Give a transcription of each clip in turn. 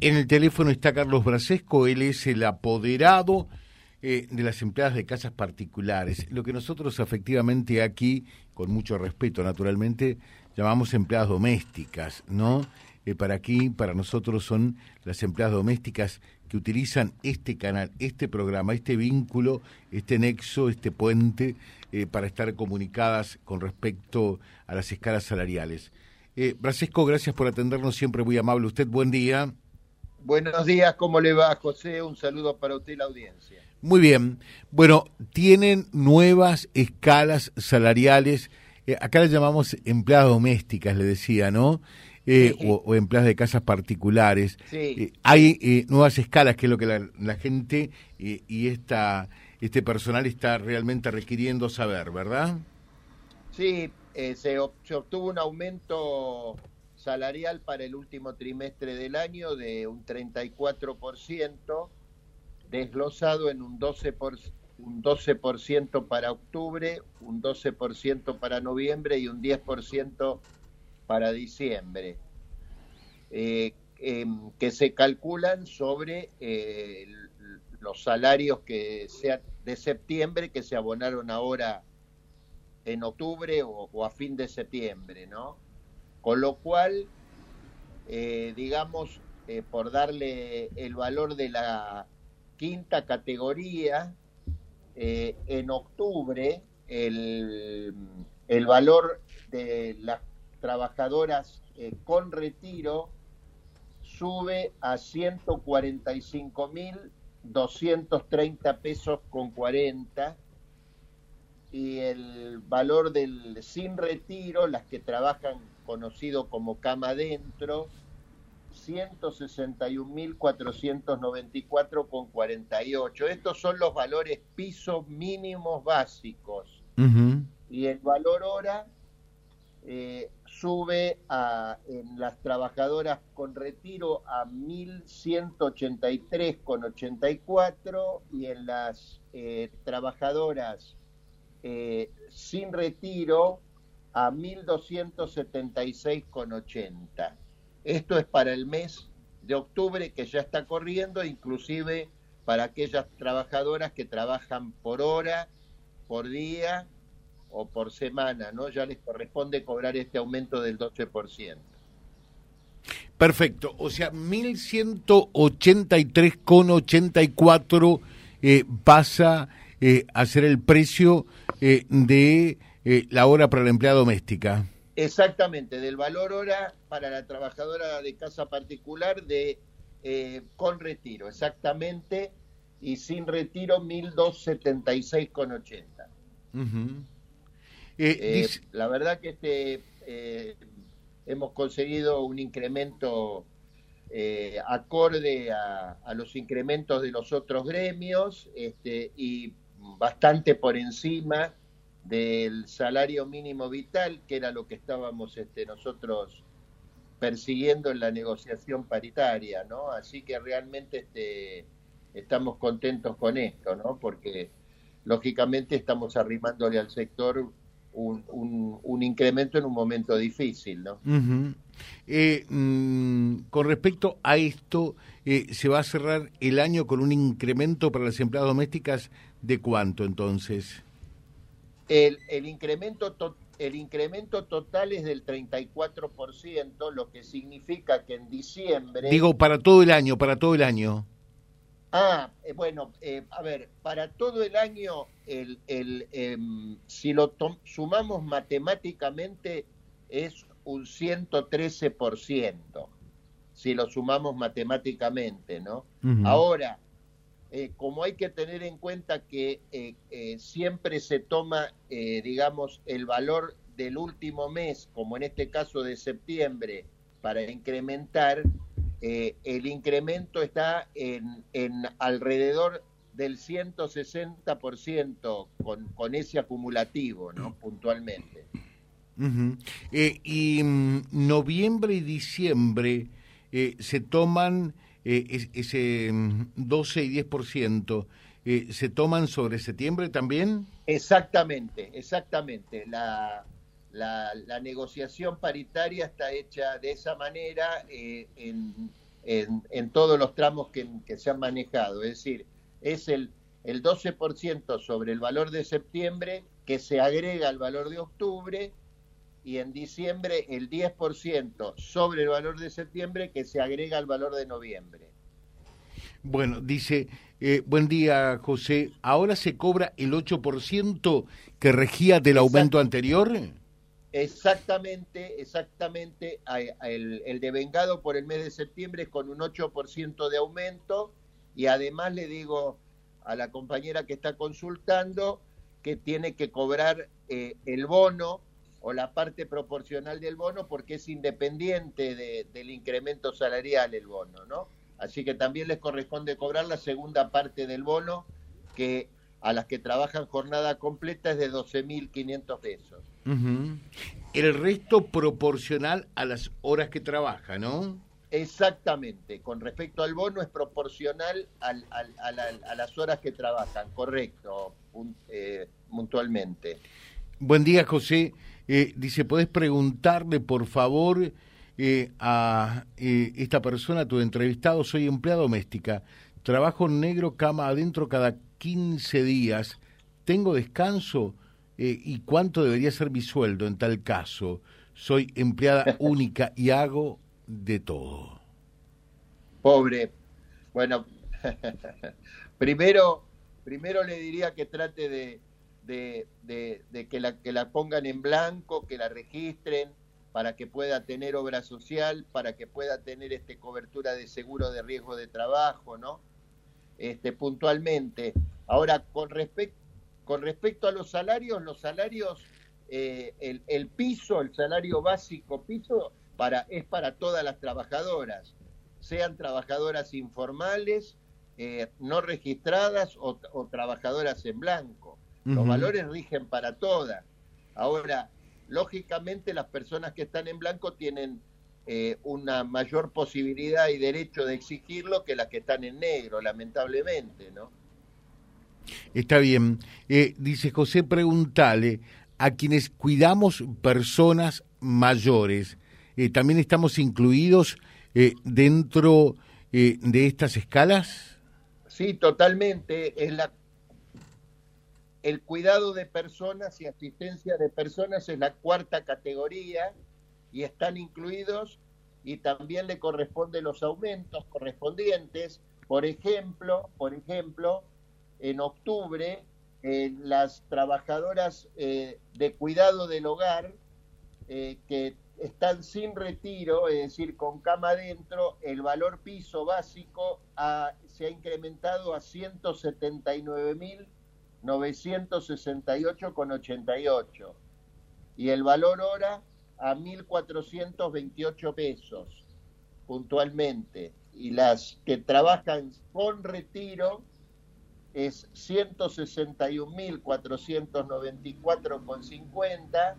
En el teléfono está Carlos Brasesco, él es el apoderado eh, de las empleadas de casas particulares. Lo que nosotros efectivamente aquí, con mucho respeto naturalmente, llamamos empleadas domésticas, ¿no? Eh, para aquí, para nosotros son las empleadas domésticas que utilizan este canal, este programa, este vínculo, este nexo, este puente, eh, para estar comunicadas con respecto a las escalas salariales. Eh, Brasesco, gracias por atendernos, siempre muy amable. Usted, buen día. Buenos días, ¿cómo le va, José? Un saludo para usted y la audiencia. Muy bien. Bueno, tienen nuevas escalas salariales. Eh, acá las llamamos empleadas domésticas, le decía, ¿no? Eh, o, empleadas de casas particulares. Sí. hay nuevas escalas, que es lo que la, gente y esta, este personal está realmente requiriendo saber, ¿verdad? Sí, eh, se, obtuvo un aumento salarial para el último trimestre del año de un 34%, desglosado en un 12%, por, un 12 para octubre, un 12% para noviembre y un 10% para diciembre, eh, em, que se calculan sobre eh, los salarios que sea de septiembre que se abonaron ahora en octubre o, a fin de septiembre, ¿no? Con lo cual, eh, digamos, eh, por darle el valor de la quinta categoría, eh, en octubre el, el, valor de las trabajadoras con retiro sube a 145.230 pesos con 40 y el valor del sin retiro, las que trabajan conocido como cama adentro, 161.494 con 48. Estos son los valores pisos mínimos básicos. Y el valor hora eh, sube a, en las trabajadoras con retiro a 1.183 con 84 y en las eh, trabajadoras eh, sin retiro a 1.276,80. Esto es para el mes de octubre que ya está corriendo, inclusive para aquellas trabajadoras que trabajan por hora, por día o por semana, ¿no? Ya les corresponde cobrar este aumento del 12%. Perfecto, o sea, 1.183,84 eh, pasa eh, a ser el precio eh, de eh, la hora para la empleada doméstica. Exactamente, del valor hora para la trabajadora de casa particular de eh, con retiro, exactamente, y sin retiro 1276,80. Uh la verdad que este hemos conseguido un incremento acorde a, a, los incrementos de los otros gremios este, y bastante por encima del salario mínimo vital, que era lo que estábamos este, nosotros persiguiendo en la negociación paritaria, ¿no? Así que realmente este, estamos contentos con esto, ¿no? Porque lógicamente estamos arrimándole al sector un, un, incremento en un momento difícil, ¿no? Eh, mm, con respecto a esto, eh, ¿se va a cerrar el año con un incremento para las empleadas domésticas de cuánto entonces? El, el incremento el incremento total es del 34%, lo que significa que en diciembre... Digo, para todo el año, para todo el año. Ah, eh, bueno, eh, a ver, para todo el año, el, el, em, si lo sumamos matemáticamente, es un 113%, si lo sumamos matemáticamente, ¿no? Ahora, eh, como hay que tener en cuenta que siempre se toma, digamos, el valor del último mes, como en este caso de septiembre, para incrementar, eh, el incremento está en, en alrededor del 160% con, con ese acumulativo, ¿no? Puntualmente. Eh, y mm, noviembre y diciembre eh, se toman ese 12 mm, y 10%. ¿Se toman sobre septiembre también? Exactamente, exactamente. La, la, negociación paritaria está hecha de esa manera. Eh, en, en, todos los tramos que, se han manejado. Es decir, es el, el 12% sobre el valor de septiembre que se agrega al valor de octubre y en diciembre el 10% sobre el valor de septiembre que se agrega al valor de noviembre. Bueno, dice, eh, buen día José, ¿ahora se cobra el 8% que regía del aumento anterior? Exactamente, exactamente. El, el devengado por el mes de septiembre es con un 8% de aumento y además le digo a la compañera que está consultando que tiene que cobrar eh, el bono o la parte proporcional del bono porque es independiente del incremento salarial el bono, ¿no? Así que también les corresponde cobrar la segunda parte del bono que a las que trabajan jornada completa es de 12.500 pesos. El resto proporcional a las horas que trabaja, ¿no? Exactamente, con respecto al bono es proporcional al, a, las horas que trabajan, correcto, eh, puntualmente. Buen día, José. Eh, dice, ¿podés preguntarle, por favor, eh, a esta persona, tu entrevistado? Soy empleada doméstica, trabajo en negro, cama adentro cada 15 días, tengo descanso y cuánto debería ser mi sueldo en tal caso. Soy empleada única y hago de todo. Pobre. Bueno, primero, primero le diría que trate de, de, que, la, que la pongan en blanco, que la registren para que pueda tener obra social, para que pueda tener este cobertura de seguro de riesgo de trabajo, ¿no? Este, puntualmente. Ahora, con, respecto con respecto a los salarios, los salarios, eh, el, el, piso, el salario básico piso, para, es para todas las trabajadoras, sean trabajadoras informales, eh, no registradas o, trabajadoras en blanco. Los valores rigen para todas. Ahora, lógicamente las personas que están en blanco tienen eh, una mayor posibilidad y derecho de exigirlo que las que están en negro, lamentablemente, ¿no? Está bien. Eh, dice José, pregúntale a quienes cuidamos personas mayores, eh, ¿también estamos incluidos eh, dentro de estas escalas? Sí, totalmente. Es la, el cuidado de personas y asistencia de personas es la cuarta categoría y están incluidos y también le corresponden los aumentos correspondientes. Por ejemplo, por ejemplo, en octubre las trabajadoras de cuidado del hogar que están sin retiro, es decir, con cama adentro, el valor piso básico se ha incrementado a 179.968,88 y el valor hora a 1.428 pesos puntualmente. Y las que trabajan con retiro es 161.494,50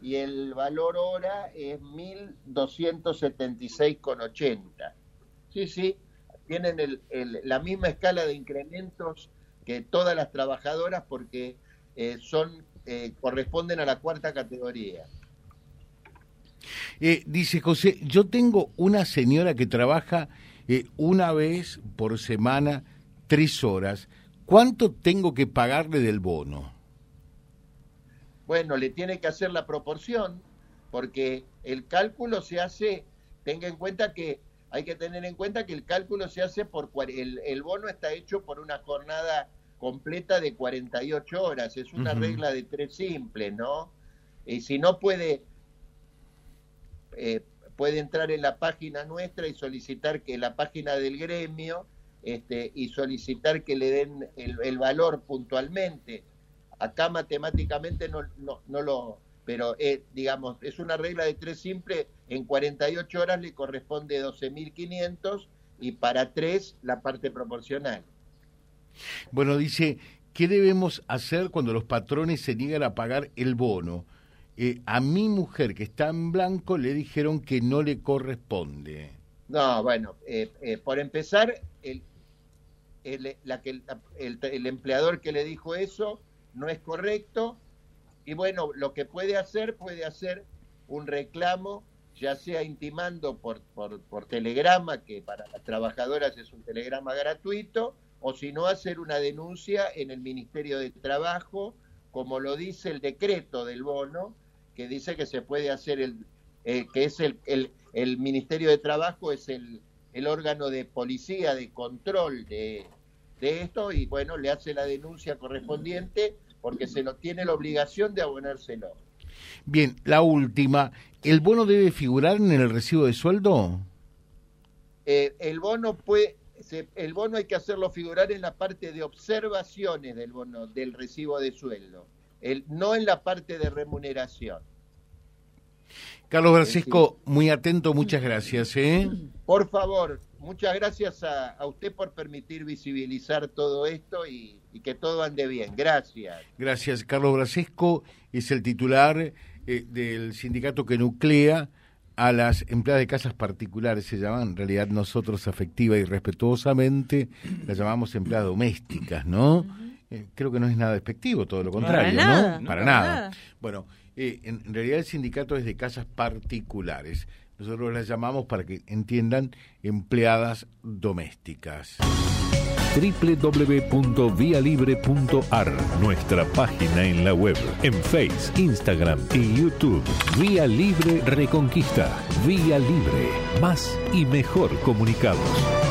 y el valor hora es 1.276,80. Sí, sí, tienen el, la misma escala de incrementos que todas las trabajadoras porque eh, son eh, corresponden a la cuarta categoría. Eh, dice José, yo tengo una señora que trabaja una vez por semana, tres horas. ¿Cuánto tengo que pagarle del bono? Bueno, le tiene que hacer la proporción, porque el cálculo se hace, tenga en cuenta que hay que tener en cuenta que el cálculo se hace por, el, el bono está hecho por una jornada completa de 48 horas, es una regla de tres simple, ¿no? Y si no puede, eh, puede entrar en la página nuestra y solicitar que la página del gremio, este, y solicitar que le den el, el valor puntualmente Acá matemáticamente no, no, lo, pero eh, digamos, es una regla de tres simple, en 48 horas le corresponde 12.500 y para tres la parte proporcional. Bueno, dice, ¿qué debemos hacer cuando los patrones se niegan a pagar el bono? Eh, a mi mujer que está en blanco le dijeron que no le corresponde. No, bueno, eh, por empezar, el, el, la que, el, el empleador que le dijo eso no es correcto y bueno, lo que puede hacer, puede hacer un reclamo ya sea intimando por, por, por telegrama, que para las trabajadoras es un telegrama gratuito, o si no, hacer una denuncia en el Ministerio de Trabajo, como lo dice el decreto del bono, que dice que se puede hacer el, eh, que es el, el, el, Ministerio de Trabajo, es el, el órgano de policía, de control de, de esto, y bueno, le hace la denuncia correspondiente porque se lo tiene la obligación de abonárselo. Bien, la última, ¿el bono debe figurar en el recibo de sueldo? Eh, el bono puede, se, el bono hay que hacerlo figurar en la parte de observaciones del bono, del recibo de sueldo, el, no en la parte de remuneración. Carlos Francisco, muy atento, muchas gracias. ¿eh? Por favor, muchas gracias a, a, usted por permitir visibilizar todo esto y, y, que todo ande bien. Gracias. Gracias. Carlos Brasesco es el titular eh, del sindicato que nuclea a las empleadas de casas particulares, se llaman, en realidad nosotros afectiva y respetuosamente las llamamos empleadas domésticas, ¿no? Uh -huh. eh, creo que no es nada despectivo, todo lo contrario, para ¿no? Nada, para, para nada. nada. Bueno, eh, en realidad el sindicato es de casas particulares. Nosotros las llamamos para que entiendan empleadas domésticas www.vialibre.ar, nuestra página en la web, en Face, Instagram y YouTube. Vía Libre Reconquista. Vía Libre. Más y mejor comunicados.